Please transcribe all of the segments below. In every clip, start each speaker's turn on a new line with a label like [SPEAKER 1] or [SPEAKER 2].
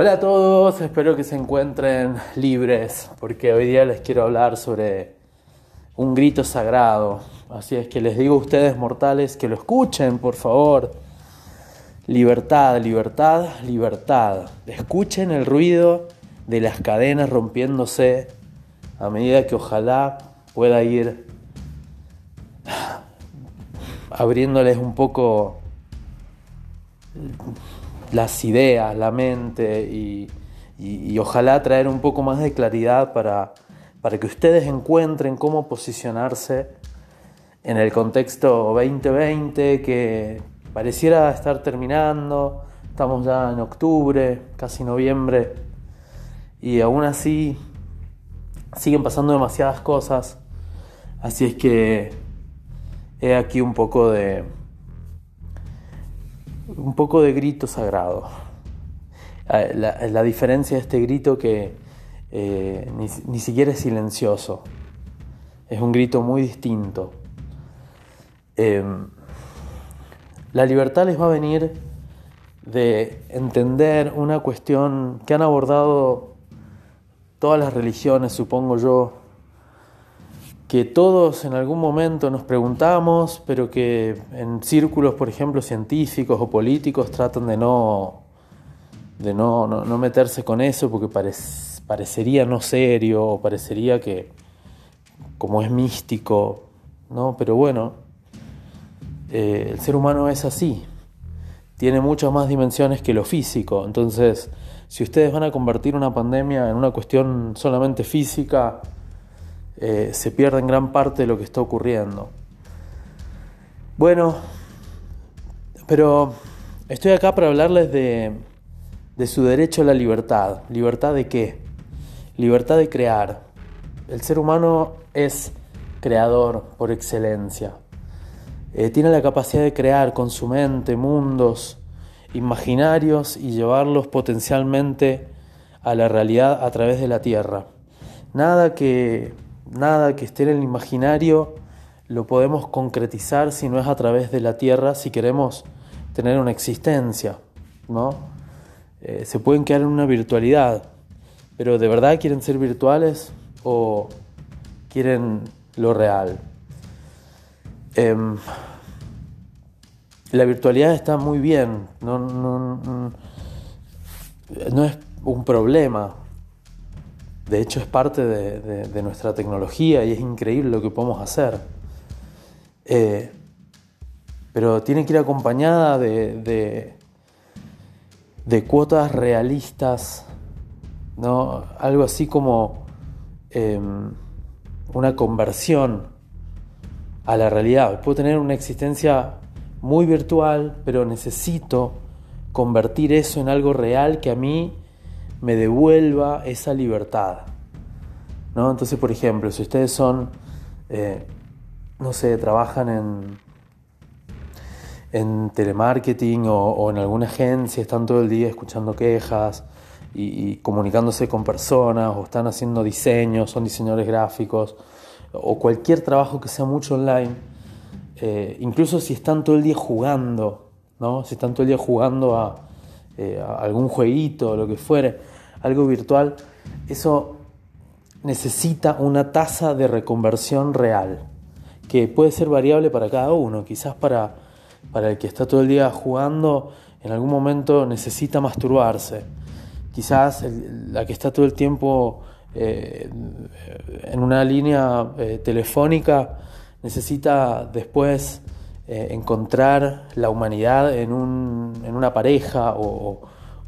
[SPEAKER 1] Hola a todos, espero que se encuentren libres porque hoy día les quiero hablar sobre un grito sagrado. Así es que les digo a ustedes mortales que lo escuchen, por favor. Libertad, libertad, libertad. Escuchen el ruido de las cadenas rompiéndose a medida que ojalá pueda ir abriéndoles un poco las ideas, la mente y, ojalá traer un poco más de claridad para, para que ustedes encuentren cómo posicionarse en el contexto 2020 que pareciera estar terminando, estamos ya en octubre, casi noviembre, y aún así siguen pasando demasiadas cosas, así es que he aquí un poco de un poco de grito sagrado. Ah, la, diferencia de este grito que eh, ni, siquiera es silencioso, es un grito muy distinto. Em, la libertad les va a venir de entender una cuestión que han abordado todas las religiones, supongo yo, que todos en algún momento nos preguntamos, pero que en círculos, por ejemplo, científicos o políticos tratan de no, de no, no, meterse con eso porque parecería no serio o parecería que como es místico, ¿no? Pero bueno, eh, el ser humano es así, tiene muchas más dimensiones que lo físico, entonces si ustedes van a convertir una pandemia en una cuestión solamente física, eh, se pierde gran parte lo que está ocurriendo. Bueno, pero estoy acá para hablarles de, de su derecho a la libertad. ¿Libertad de qué? Libertad de crear. El ser humano es creador por excelencia. Eh, tiene la capacidad de crear con su mente mundos imaginarios y llevarlos potencialmente a la realidad a través de la tierra. Nada que nada que esté en el imaginario lo podemos concretizar si no es a través de la tierra, si queremos tener una existencia, ¿no? Eh, se pueden quedar en una virtualidad, pero ¿de verdad quieren ser virtuales o quieren lo real? Em, la virtualidad está muy bien, no, no es un problema, de hecho es parte de, nuestra tecnología y es increíble lo que podemos hacer. Eh, pero tiene que ir acompañada de, cuotas realistas, ¿no? algo así como em, una conversión a la realidad. Puedo tener una existencia muy virtual, pero necesito convertir eso en algo real que a mí me devuelva esa libertad. ¿no? Entonces, por ejemplo, si ustedes son, eh, no sé, trabajan en, en telemarketing o, en alguna agencia, están todo el día escuchando quejas y, comunicándose con personas, o están haciendo diseños, son diseñadores gráficos, o cualquier trabajo que sea mucho online, eh, incluso si están todo el día jugando, ¿no? si están todo el día jugando a, eh, algún jueguito lo que fuere, algo virtual, eso necesita una tasa de reconversión real, que puede ser variable para cada uno. Quizás para, para el que está todo el día jugando, en algún momento necesita masturbarse. Quizás la que está todo el tiempo eh, en una línea eh, telefónica necesita después eh, encontrar la humanidad en, un, en una pareja o,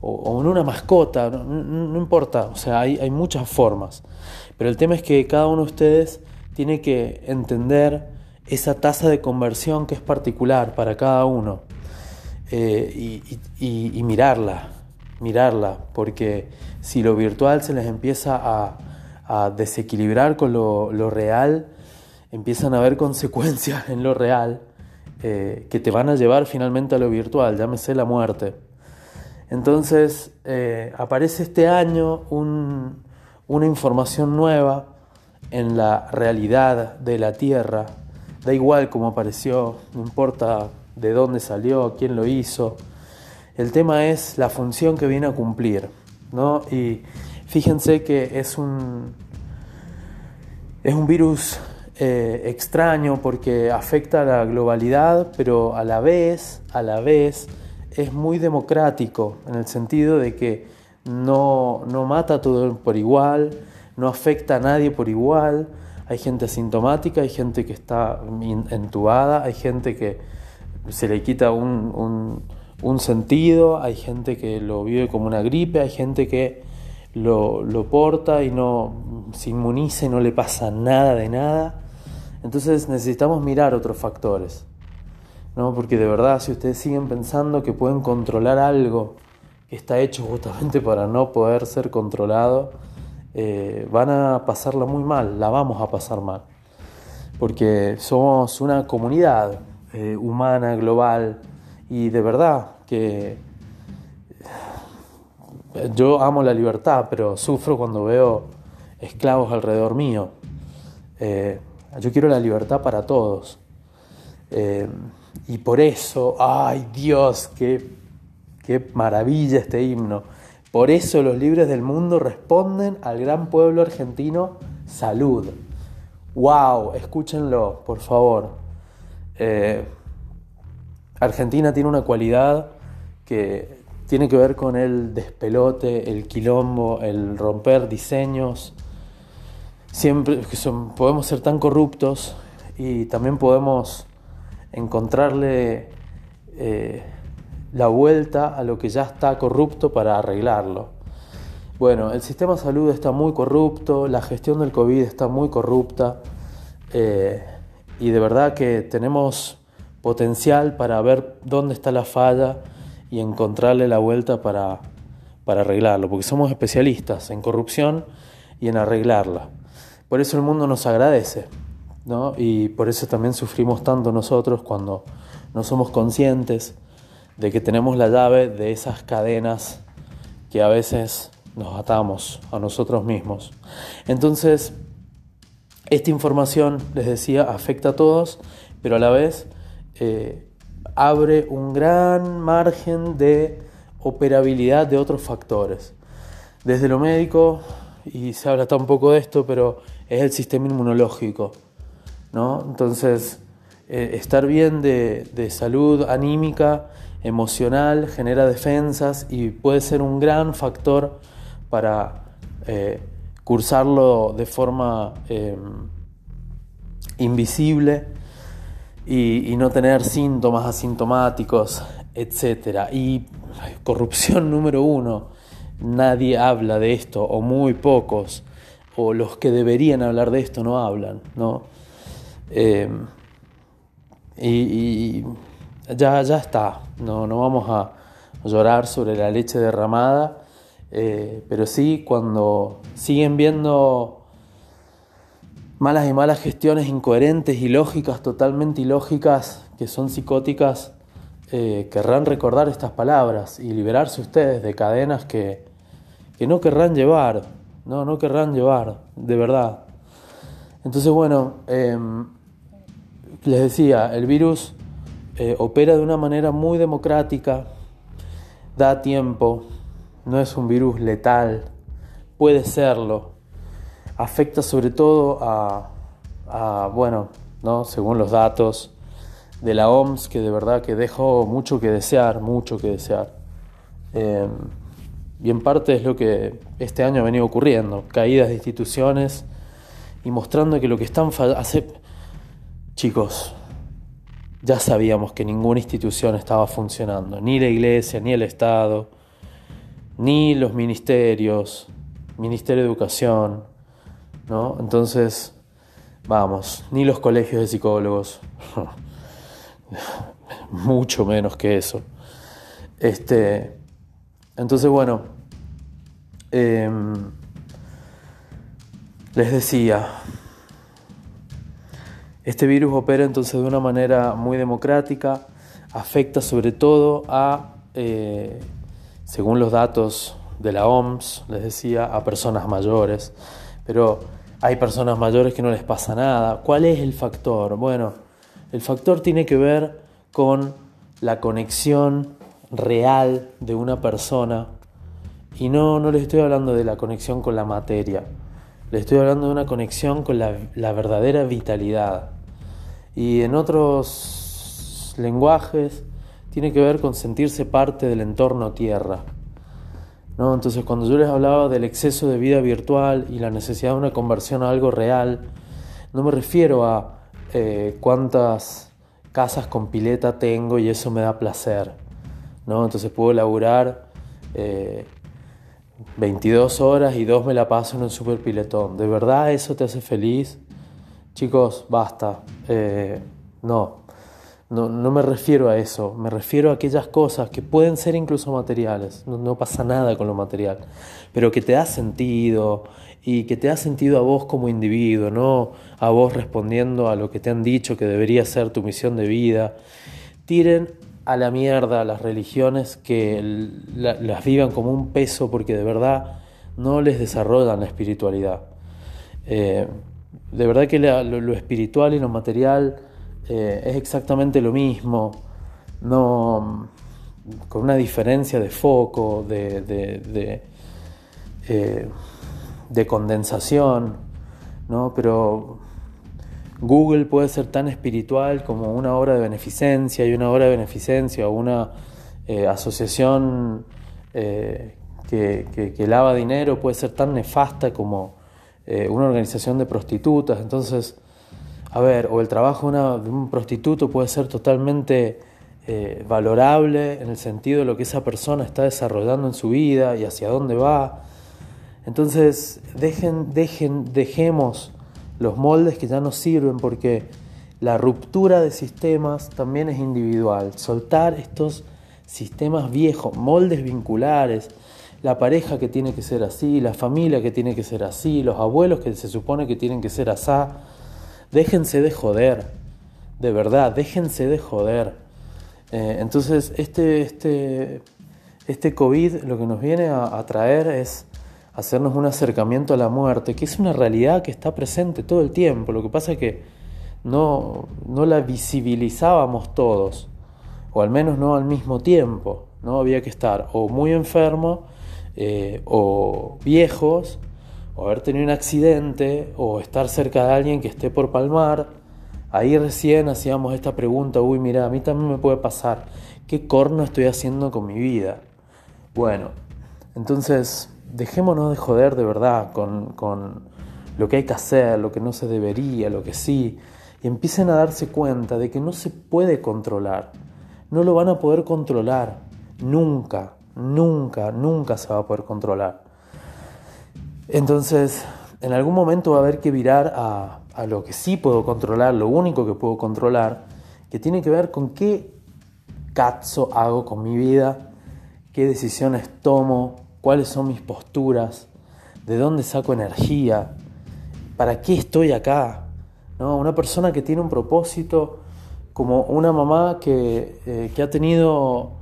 [SPEAKER 1] en una mascota, no, importa, o sea, hay, muchas formas. Pero el tema es que cada uno de ustedes tiene que entender esa tasa de conversión que es particular para cada uno eh, y, mirarla, mirarla, porque si lo virtual se les empieza a, desequilibrar con lo, real, empiezan a haber consecuencias en lo real eh, que te van a llevar finalmente a lo virtual, llámese la muerte. Entonces eh, aparece este año una información nueva en la realidad de la Tierra. Da igual cómo apareció, no importa de dónde salió, quién lo hizo. El tema es la función que viene a cumplir. ¿no? Y fíjense que es un, es un virus eh, extraño porque afecta a la globalidad, pero a la vez, a la vez, es muy democrático en el sentido de que no, no mata a todo por igual, no afecta a nadie por igual. Hay gente asintomática, hay gente que está entubada, hay gente que se le quita un, un, sentido, hay gente que lo vive como una gripe, hay gente que lo, lo porta y no se inmuniza y no le pasa nada de nada. Entonces necesitamos mirar otros factores. ¿no? Porque de verdad, si ustedes siguen pensando que pueden controlar algo que está hecho justamente para no poder ser controlado, eh, van a pasarla muy mal, la vamos a pasar mal. Porque somos una comunidad eh, humana, global, y de verdad que yo amo la libertad, pero sufro cuando veo esclavos alrededor mío. Eh, yo quiero la libertad para todos. y por eso, ay Dios, qué, qué maravilla este himno. Por eso los libres del mundo responden al gran pueblo argentino, salud. ¡Wow! Escúchenlo, por favor. Eh, Argentina tiene una cualidad que tiene que ver con el despelote, el quilombo, el romper diseños. Siempre podemos ser tan corruptos y también podemos encontrarle eh, la vuelta a lo que ya está corrupto para arreglarlo. Bueno, el sistema de salud está muy corrupto, la gestión del COVID está muy corrupta eh, y de verdad que tenemos potencial para ver dónde está la falla y encontrarle la vuelta para, para arreglarlo, porque somos especialistas en corrupción y en arreglarla. Por eso el mundo nos agradece, ¿no? Y por eso también sufrimos tanto nosotros cuando no somos conscientes de que tenemos la llave de esas cadenas que a veces nos atamos a nosotros mismos. Entonces, esta información, les decía, afecta a todos, pero a la vez eh, abre un gran margen de operabilidad de otros factores. Desde lo médico, y se habla tan poco de esto, pero es el sistema inmunológico. ¿no? Entonces, eh, estar bien de, de salud anímica emocional, genera defensas y puede ser un gran factor para eh, cursarlo de forma eh, invisible y, no tener síntomas asintomáticos, etc. Y corrupción número uno, nadie habla de esto, o muy pocos, o los que deberían hablar de esto no hablan, ¿no? Eh, y ya, ya está, no, no vamos a llorar sobre la leche derramada, eh, pero sí cuando siguen viendo malas y malas gestiones incoherentes, y lógicas totalmente ilógicas, que son psicóticas, eh, querrán recordar estas palabras y liberarse ustedes de cadenas que, que no querrán llevar, no, no querrán llevar, de verdad. Entonces, bueno, em, les decía, el virus eh, opera de una manera muy democrática, da tiempo, no es un virus letal, puede serlo, afecta sobre todo a, bueno, ¿no? según los datos de la OMS, que de verdad que dejó mucho que desear, mucho que desear. Eh, y en parte es lo que este año ha venido ocurriendo, caídas de instituciones y mostrando que lo que están fallando... Chicos, ya sabíamos que ninguna institución estaba funcionando, ni la iglesia, ni el Estado, ni los ministerios, Ministerio de Educación, ¿no? Entonces, vamos, ni los colegios de psicólogos, mucho menos que eso. Este, entonces, bueno, em, les decía, este virus opera entonces de una manera muy democrática, afecta sobre todo a, eh, según los datos de la OMS, les decía, a personas mayores, pero hay personas mayores que no les pasa nada. ¿Cuál es el factor? Bueno, el factor tiene que ver con la conexión real de una persona Y no, no les estoy hablando de la conexión con la materia, les estoy hablando de una conexión con la, verdadera vitalidad. Y en otros lenguajes tiene que ver con sentirse parte del entorno tierra. ¿no? Entonces cuando yo les hablaba del exceso de vida virtual y la necesidad de una conversión a algo real, no me refiero a eh, cuántas casas con pileta tengo y eso me da placer. ¿no? Entonces puedo laburar 22 eh, horas y dos me la paso en un super piletón. ¿De verdad eso te hace feliz? Chicos, basta. Eh, no. no. No me refiero a eso. Me refiero a aquellas cosas que pueden ser incluso materiales. No, no pasa nada con lo material. Pero que te da sentido y que te da sentido a vos como individuo, no a vos respondiendo a lo que te han dicho que debería ser tu misión de vida. Tiren a la mierda las religiones que las vivan como un peso porque de verdad no les desarrollan la espiritualidad. Eh, de verdad que lo, espiritual y lo material eh, es exactamente lo mismo, no, con una diferencia de foco, de, de, eh, de condensación, ¿no? pero Google puede ser tan espiritual como una obra de beneficencia y una obra de beneficencia o una eh, asociación eh, que, lava dinero puede ser tan nefasta como eh, una organización de prostitutas. Entonces, a ver, o el trabajo de, un prostituto puede ser totalmente valorable en el sentido de lo que esa persona está desarrollando en su vida y hacia dónde va. Entonces, dejen, dejen, dejemos los moldes que ya no sirven porque la ruptura de sistemas también es individual. Soltar estos sistemas viejos, moldes vinculares, la pareja que tiene que ser así, la familia que tiene que ser así, los abuelos que se supone que tienen que ser asá. Déjense de joder, de verdad, déjense de joder. Eh, entonces, este, este, este COVID lo que nos viene a traer es hacernos un acercamiento a la muerte, que es una realidad que está presente todo el tiempo. Lo que pasa es que no, no la visibilizábamos todos, o al menos no al mismo tiempo. ¿no? Había que estar o muy enfermo, eh, o viejos, o haber tenido un accidente, o estar cerca de alguien que esté por palmar. Ahí recién hacíamos esta pregunta, uy, mira, a mí también me puede pasar, ¿qué corno estoy haciendo con mi vida? Bueno, entonces dejémonos de joder de verdad con, lo que hay que hacer, lo que no se debería, lo que sí, y empiecen a darse cuenta de que no se puede controlar, no lo van a poder controlar, nunca, nunca, nunca se va a poder controlar. Entonces, en algún momento va a haber que virar a, a lo que sí puedo controlar, lo único que puedo controlar, que tiene que ver con qué cazzo hago con mi vida, qué decisiones tomo, cuáles son mis posturas, de dónde saco energía, para qué estoy acá. ¿no? Una persona que tiene un propósito, como una mamá que, eh, ha tenido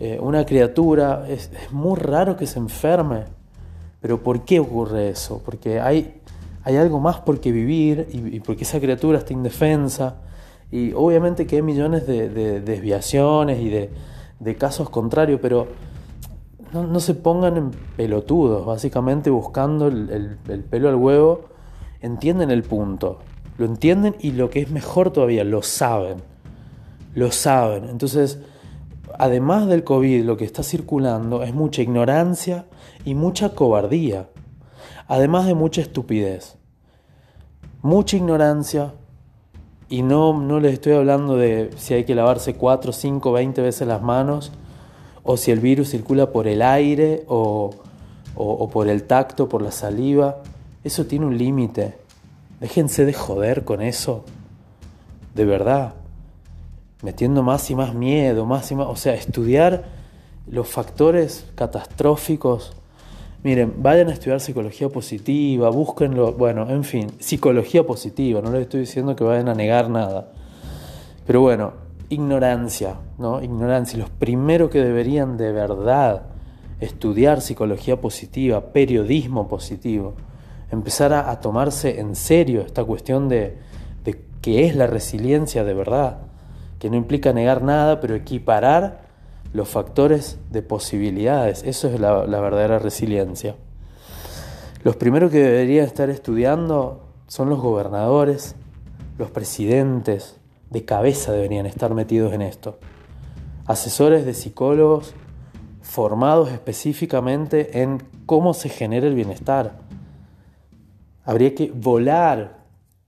[SPEAKER 1] eh, una criatura, es, muy raro que se enferme. Pero ¿por qué ocurre eso? Porque hay, hay algo más por qué vivir y, porque esa criatura está indefensa. Y obviamente que hay millones de, desviaciones y de, de casos contrarios, pero no, se pongan en pelotudos, básicamente buscando el, pelo al huevo, entienden el punto, lo entienden y lo que es mejor todavía, lo saben, lo saben. Entonces, además del COVID, lo que está circulando es mucha ignorancia y mucha cobardía, además de mucha estupidez. Mucha ignorancia, y no, no les estoy hablando de si hay que lavarse 4, 5, 20 veces las manos, o si el virus circula por el aire o, por el tacto, por la saliva. Eso tiene un límite. Déjense de joder con eso. De verdad. Metiendo más y más miedo, más y más. O sea, estudiar los factores catastróficos. Miren, vayan a estudiar psicología positiva, búsquenlo. Bueno, en fin, psicología positiva. No les estoy diciendo que vayan a negar nada. Pero bueno, ignorancia, ¿no? Ignorancia. Los primeros que deberían de verdad estudiar psicología positiva, periodismo positivo, empezar a, tomarse en serio esta cuestión de, de qué es la resiliencia de verdad, que no implica negar nada, pero equiparar los factores de posibilidades. Eso es la, verdadera resiliencia. Los primeros que deberían estar estudiando son los gobernadores, los presidentes, de cabeza deberían estar metidos en esto. Asesores de psicólogos formados específicamente en cómo se genera el bienestar. Habría que volar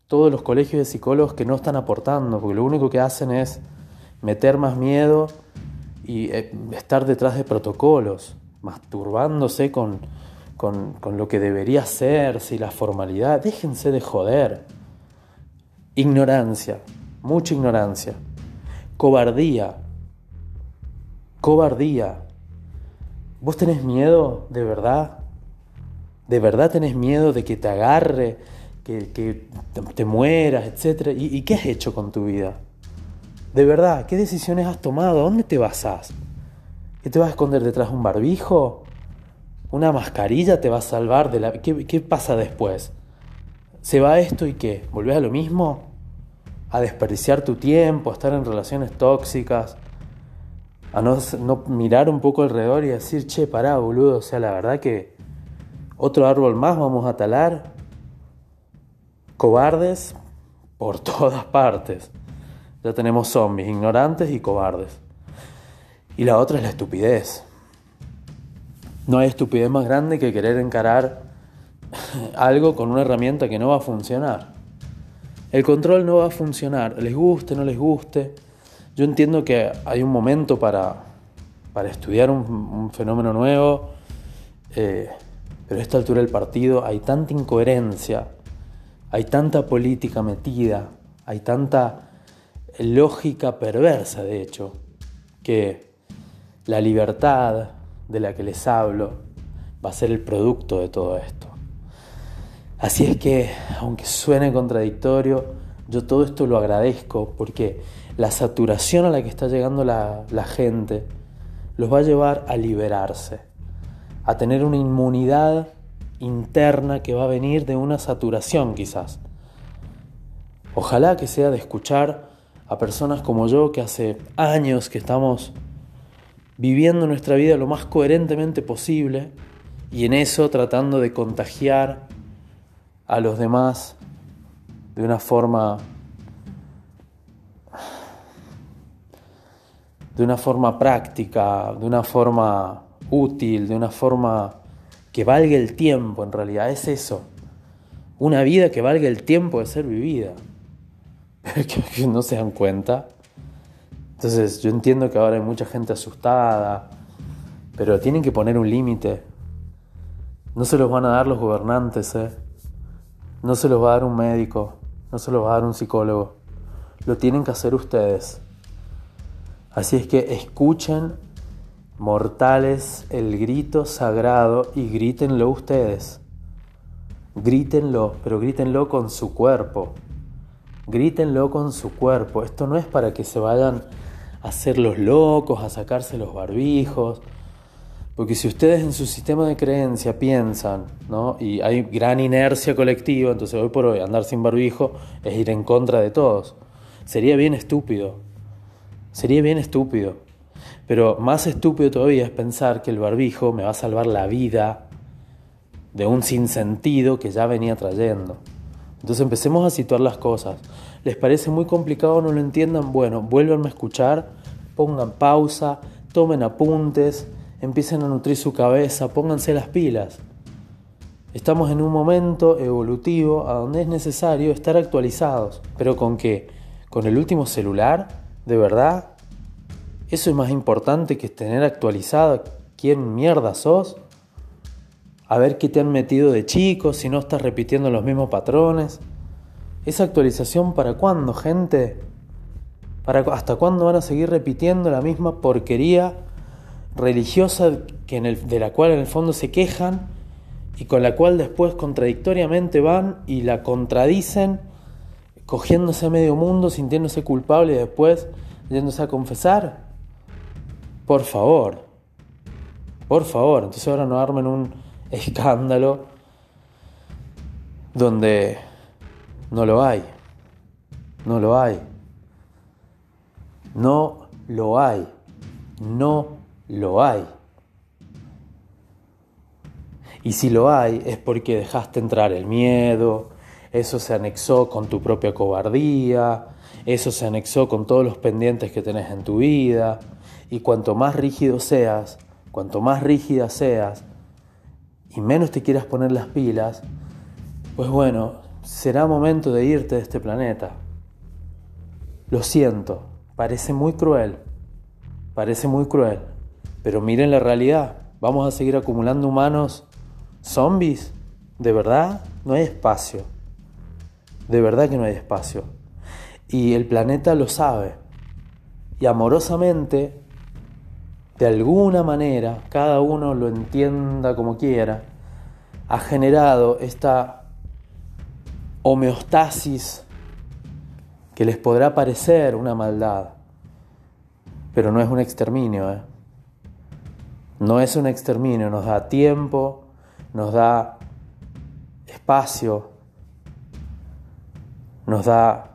[SPEAKER 1] todos los colegios de psicólogos que no están aportando, porque lo único que hacen es meter más miedo y eh, estar detrás de protocolos, masturbándose con, con, con lo que debería ser, si la formalidad. Déjense de joder. Ignorancia, mucha ignorancia. Cobardía. Cobardía. ¿Vos tenés miedo de verdad? ¿De verdad tenés miedo de que te agarre, que, te mueras, etcétera? ¿Y, ¿Y qué has hecho con tu vida? De verdad, ¿qué decisiones has tomado? ¿A dónde te basás? ¿Qué te vas a esconder detrás de un barbijo? ¿Una mascarilla te va a salvar de la... ¿Qué, qué pasa después? ¿Se va esto y qué? ¿Volvés a lo mismo? ¿A desperdiciar tu tiempo? ¿A estar en relaciones tóxicas? ¿A no, no mirar un poco alrededor y decir, che, pará, boludo? O sea, la verdad que otro árbol más vamos a talar. Cobardes por todas partes. Ya tenemos zombies, ignorantes y cobardes. Y la otra es la estupidez. No hay estupidez más grande que querer encarar algo con una herramienta que no va a funcionar. El control no va a funcionar, les guste, no les guste. Yo entiendo que hay un momento para, para estudiar un, fenómeno nuevo, eh, pero a esta altura del partido hay tanta incoherencia, hay tanta política metida, hay tanta lógica perversa, de hecho, que la libertad de la que les hablo va a ser el producto de todo esto. Así es que, aunque suene contradictorio, yo todo esto lo agradezco porque la saturación a la que está llegando la, gente los va a llevar a liberarse, a tener una inmunidad interna que va a venir de una saturación quizás. Ojalá que sea de escuchar a personas como yo que hace años que estamos viviendo nuestra vida lo más coherentemente posible y en eso tratando de contagiar a los demás de una forma de una forma práctica, de una forma útil, de una forma que valga el tiempo en realidad, es eso. Una vida que valga el tiempo de ser vivida. que no se dan cuenta. Entonces yo entiendo que ahora hay mucha gente asustada, pero tienen que poner un límite. No se los van a dar los gobernantes, ¿eh? No se los va a dar un médico, no se los va a dar un psicólogo. Lo tienen que hacer ustedes. Así es que escuchen, mortales, el grito sagrado y grítenlo ustedes. Grítenlo, pero grítenlo con su cuerpo. Grítenlo con su cuerpo. Esto no es para que se vayan a hacer los locos, a sacarse los barbijos. Porque si ustedes en su sistema de creencia piensan, ¿no? y hay gran inercia colectiva, entonces hoy por hoy andar sin barbijo es ir en contra de todos. Sería bien estúpido. Sería bien estúpido. Pero más estúpido todavía es pensar que el barbijo me va a salvar la vida de un sinsentido que ya venía trayendo. Entonces empecemos a situar las cosas. ¿Les parece muy complicado? ¿No lo entiendan? Bueno, vuelvan a escuchar, pongan pausa, tomen apuntes, empiecen a nutrir su cabeza, pónganse las pilas. Estamos en un momento evolutivo a donde es necesario estar actualizados. ¿Pero con qué? ¿Con el último celular? ¿De verdad? ¿Eso es más importante que tener actualizado quién mierda sos? a ver qué te han metido de chico, si no estás repitiendo los mismos patrones. ¿Esa actualización para cuándo, gente? ¿Para, ¿Hasta cuándo van a seguir repitiendo la misma porquería religiosa que de la cual en el fondo se quejan y con la cual después contradictoriamente van y la contradicen, cogiéndose a medio mundo, sintiéndose culpable y después yéndose a confesar? Por favor, por favor, entonces ahora no armen un escándalo donde no lo hay. No lo hay. No lo hay. no lo hay. Y si lo hay es porque dejaste entrar el miedo, eso se anexó con tu propia cobardía, eso se anexó con todos los pendientes que tenés en tu vida. Y cuanto más rígido seas, cuanto más rígida seas, y menos te quieras poner las pilas, pues bueno, será momento de irte de este planeta. Lo siento, parece muy cruel, parece muy cruel, pero miren la realidad, vamos a seguir acumulando humanos zombies. ¿De verdad? No hay espacio. De verdad que no hay espacio. Y el planeta lo sabe. Y amorosamente, de alguna manera, cada uno lo entienda como quiera, ha generado esta homeostasis que les podrá parecer una maldad, pero no es un exterminio. ¿eh? No es un exterminio, nos da tiempo, nos da espacio, nos da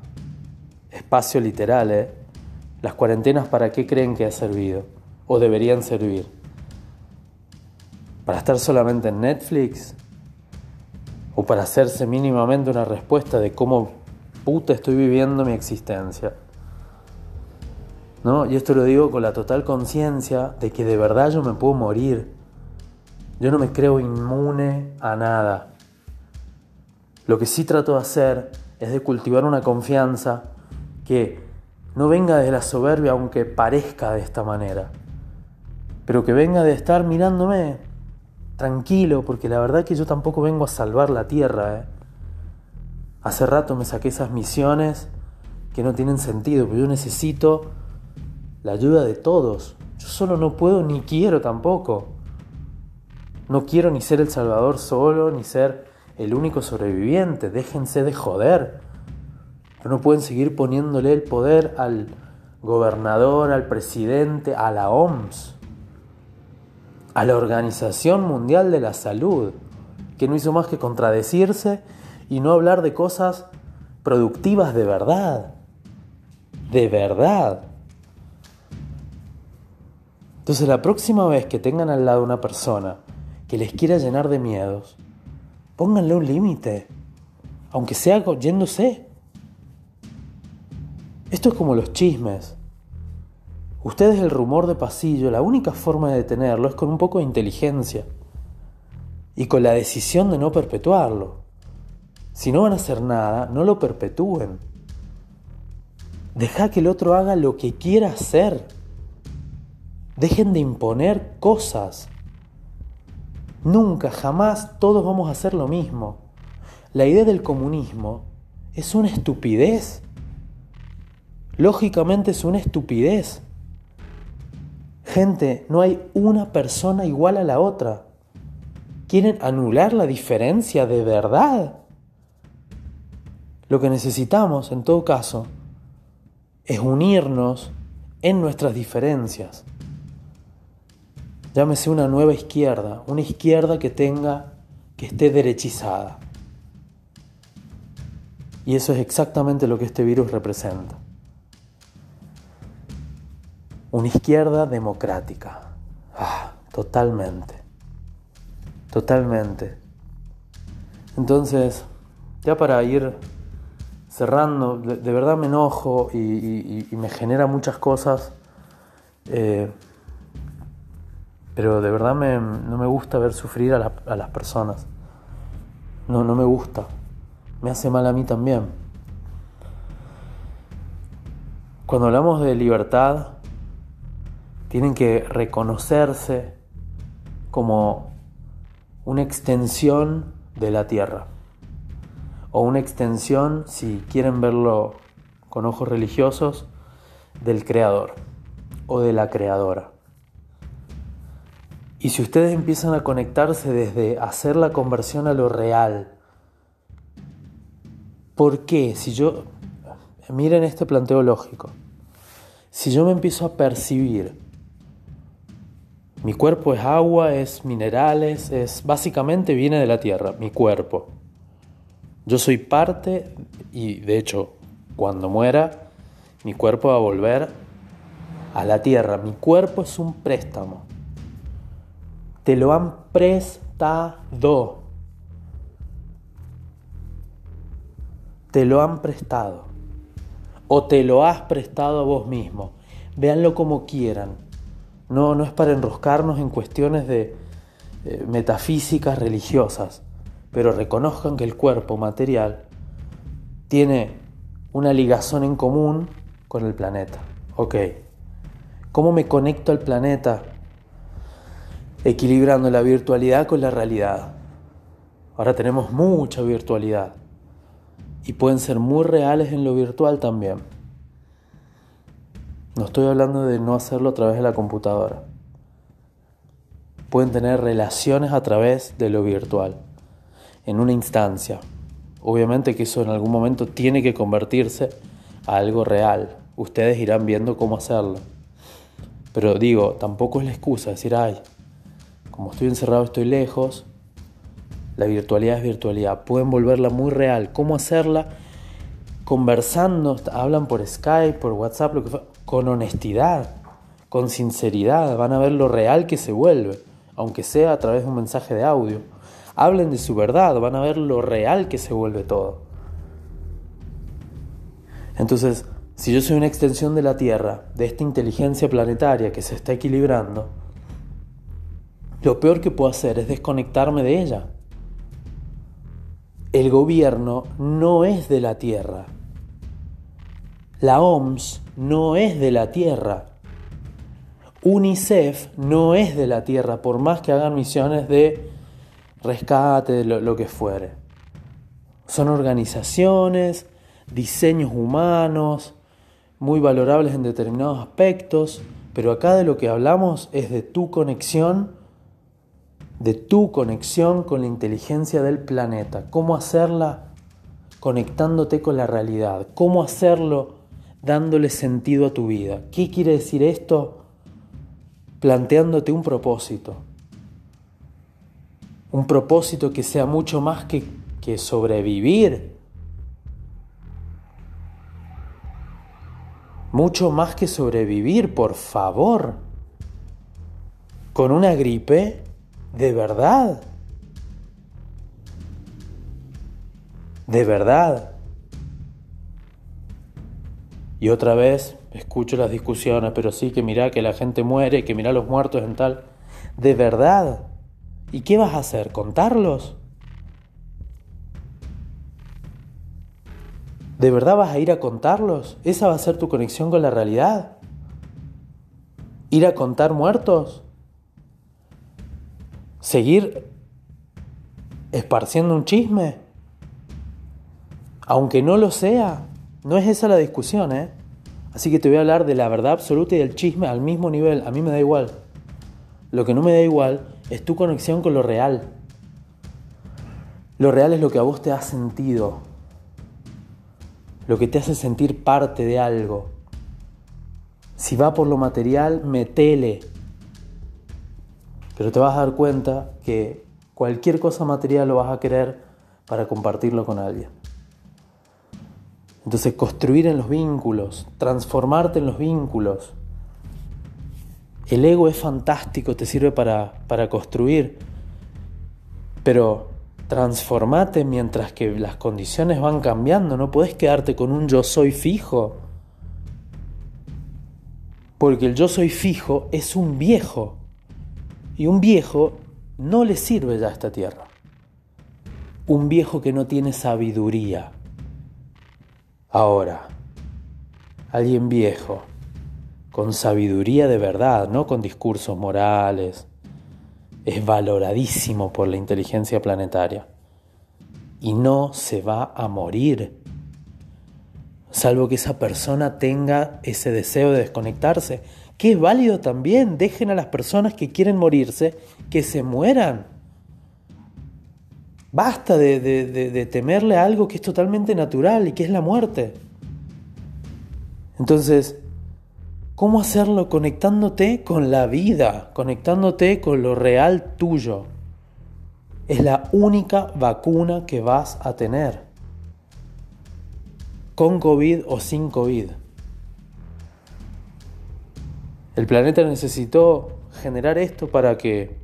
[SPEAKER 1] espacio literal. ¿eh? Las cuarentenas, ¿para qué creen que ha servido? ¿O deberían servir? ¿Para estar solamente en Netflix? ¿O para hacerse mínimamente una respuesta de cómo puta estoy viviendo mi existencia? ¿No? Y esto lo digo con la total conciencia de que de verdad yo me puedo morir. Yo no me creo inmune a nada. Lo que sí trato de hacer es de cultivar una confianza que no venga de la soberbia aunque parezca de esta manera, pero que venga de estar mirándome tranquilo, porque la verdad que yo tampoco vengo a salvar la tierra. ¿eh? Hace rato me saqué esas misiones que no tienen sentido, pero yo necesito la ayuda de todos. Yo solo no puedo ni quiero tampoco. No quiero ni ser el Salvador solo, ni ser el único sobreviviente. Déjense de joder. Pero no pueden seguir poniéndole el poder al gobernador, al presidente, a la OMS, a la Organización Mundial de la Salud, que no hizo más que contradecirse y no hablar de cosas productivas de verdad. De verdad. Entonces la próxima vez que tengan al lado una persona que les quiera llenar de miedos, pónganle un límite, aunque sea yéndose. Esto es como los chismes. Ustedes el rumor de pasillo, la única forma de detenerlo es con un poco de inteligencia y con la decisión de no perpetuarlo. Si no van a hacer nada, no lo perpetúen. Deja que el otro haga lo que quiera hacer. Dejen de imponer cosas. Nunca, jamás todos vamos a hacer lo mismo. La idea del comunismo es una estupidez. Lógicamente es una estupidez. Gente, no hay una persona igual a la otra. ¿Quieren anular la diferencia de verdad? Lo que necesitamos, en todo caso, es unirnos en nuestras diferencias. Llámese una nueva izquierda, una izquierda que tenga, que esté derechizada. Y eso es exactamente lo que este virus representa una izquierda democrática. Ah, totalmente. Totalmente. Entonces, ya para ir cerrando, de, verdad me enojo y, me genera muchas cosas, eh, pero de verdad no me gusta ver sufrir a, a las personas. No, no me gusta. Me hace mal a mí también. Cuando hablamos de libertad, tienen que reconocerse como una extensión de la Tierra, o una extensión, si quieren verlo con ojos religiosos, del Creador o de la Creadora. Y si ustedes empiezan a conectarse desde hacer la conversión a lo real, ¿por qué? Si yo, miren este planteo lógico, si yo me empiezo a percibir mi cuerpo es agua, es minerales, es básicamente viene de la tierra, mi cuerpo. Yo soy parte y de hecho cuando muera mi cuerpo va a volver a la tierra. Mi cuerpo es un préstamo. Te lo han prestado. Te lo han prestado. O te lo has prestado a vos mismo. Véanlo como quieran. No, no es para enroscarnos en cuestiones de eh, metafísicas religiosas, pero reconozcan que el cuerpo material tiene una ligazón en común con el planeta. Ok. ¿Cómo me conecto al planeta? Equilibrando la virtualidad con la realidad. Ahora tenemos mucha virtualidad y pueden ser muy reales en lo virtual también. No estoy hablando de no hacerlo a través de la computadora. Pueden tener relaciones a través de lo virtual, en una instancia. Obviamente que eso en algún momento tiene que convertirse a algo real. Ustedes irán viendo cómo hacerlo. Pero digo, tampoco es la excusa decir, ay, como estoy encerrado, estoy lejos. La virtualidad es virtualidad. Pueden volverla muy real. ¿Cómo hacerla? Conversando, hablan por Skype, por WhatsApp, lo que con honestidad, con sinceridad, van a ver lo real que se vuelve, aunque sea a través de un mensaje de audio. Hablen de su verdad, van a ver lo real que se vuelve todo. Entonces, si yo soy una extensión de la Tierra, de esta inteligencia planetaria que se está equilibrando, lo peor que puedo hacer es desconectarme de ella. El gobierno no es de la Tierra. La OMS no es de la Tierra. UNICEF no es de la Tierra, por más que hagan misiones de rescate, lo, lo que fuere. Son organizaciones, diseños humanos, muy valorables en determinados aspectos, pero acá de lo que hablamos es de tu conexión, de tu conexión con la inteligencia del planeta. ¿Cómo hacerla? Conectándote con la realidad. ¿Cómo hacerlo? dándole sentido a tu vida. ¿Qué quiere decir esto? Planteándote un propósito. Un propósito que sea mucho más que, que sobrevivir. Mucho más que sobrevivir, por favor. Con una gripe, de verdad. De verdad. Y otra vez escucho las discusiones, pero sí que mira que la gente muere, que mira los muertos en tal. ¿De verdad? ¿Y qué vas a hacer? ¿Contarlos? ¿De verdad vas a ir a contarlos? ¿Esa va a ser tu conexión con la realidad? ¿Ir a contar muertos? ¿Seguir esparciendo un chisme? Aunque no lo sea. No es esa la discusión, ¿eh? Así que te voy a hablar de la verdad absoluta y del chisme al mismo nivel. A mí me da igual. Lo que no me da igual es tu conexión con lo real. Lo real es lo que a vos te ha sentido. Lo que te hace sentir parte de algo. Si va por lo material, metele. Pero te vas a dar cuenta que cualquier cosa material lo vas a querer para compartirlo con alguien. Entonces construir en los vínculos, transformarte en los vínculos. El ego es fantástico, te sirve para, para construir, pero transformate mientras que las condiciones van cambiando, no puedes quedarte con un yo soy fijo. Porque el yo soy fijo es un viejo. Y un viejo no le sirve ya esta tierra. Un viejo que no tiene sabiduría. Ahora, alguien viejo, con sabiduría de verdad, no con discursos morales, es valoradísimo por la inteligencia planetaria y no se va a morir, salvo que esa persona tenga ese deseo de desconectarse, que es válido también, dejen a las personas que quieren morirse que se mueran. Basta de, temerle a algo que es totalmente natural y que es la muerte. Entonces, ¿cómo hacerlo? Conectándote con la vida, conectándote con lo real tuyo. Es la única vacuna que vas a tener. Con COVID o sin COVID. El planeta necesitó generar esto para que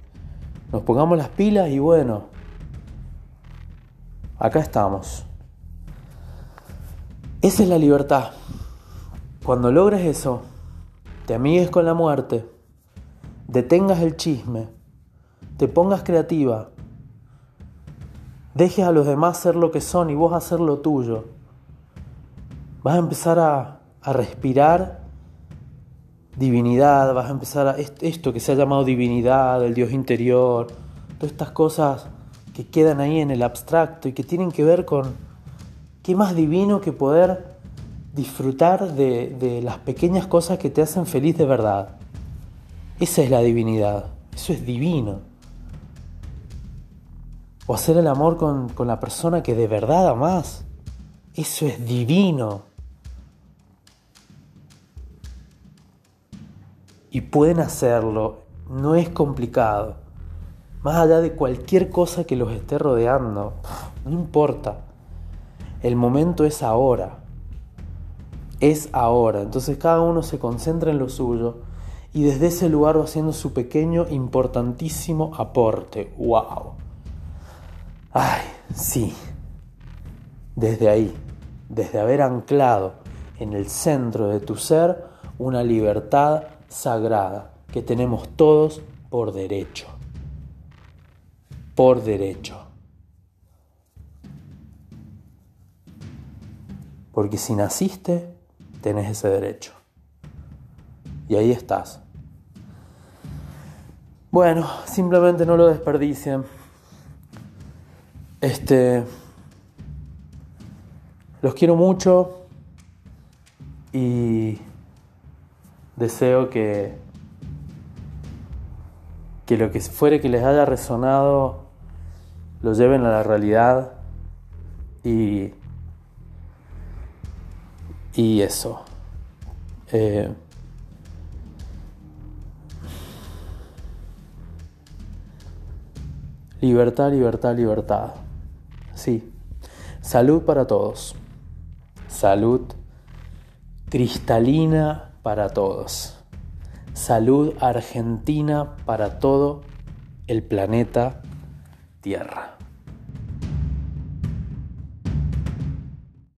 [SPEAKER 1] nos pongamos las pilas y bueno, acá estamos. Esa es la libertad. Cuando logres eso, te amigues con la muerte, detengas el chisme, te pongas creativa, dejes a los demás ser lo que son y vos hacer lo tuyo, vas a empezar a, a respirar divinidad, vas a empezar a esto que se ha llamado divinidad, el Dios interior, todas estas cosas que quedan ahí en el abstracto y que tienen que ver con qué más divino que poder disfrutar de, las pequeñas cosas que te hacen feliz de verdad. Esa es la divinidad, eso es divino. O hacer el amor con, con la persona que de verdad amas, eso es divino. Y pueden hacerlo, no es complicado. Más allá de cualquier cosa que los esté rodeando, no importa. El momento es ahora. Es ahora. Entonces cada uno se concentra en lo suyo y desde ese lugar va haciendo su pequeño, importantísimo aporte. ¡Wow! ¡Ay, sí! Desde ahí, desde haber anclado en el centro de tu ser una libertad sagrada que tenemos todos por derecho. Por derecho. Porque si naciste, tenés ese derecho. Y ahí estás. Bueno, simplemente no lo desperdicien. Este. Los quiero mucho. Y deseo que, que lo que fuere que les haya resonado lo lleven a la realidad y, y eso. Eh, libertad, libertad, libertad. Sí. Salud para todos. Salud cristalina para todos. Salud argentina para todo el planeta Tierra.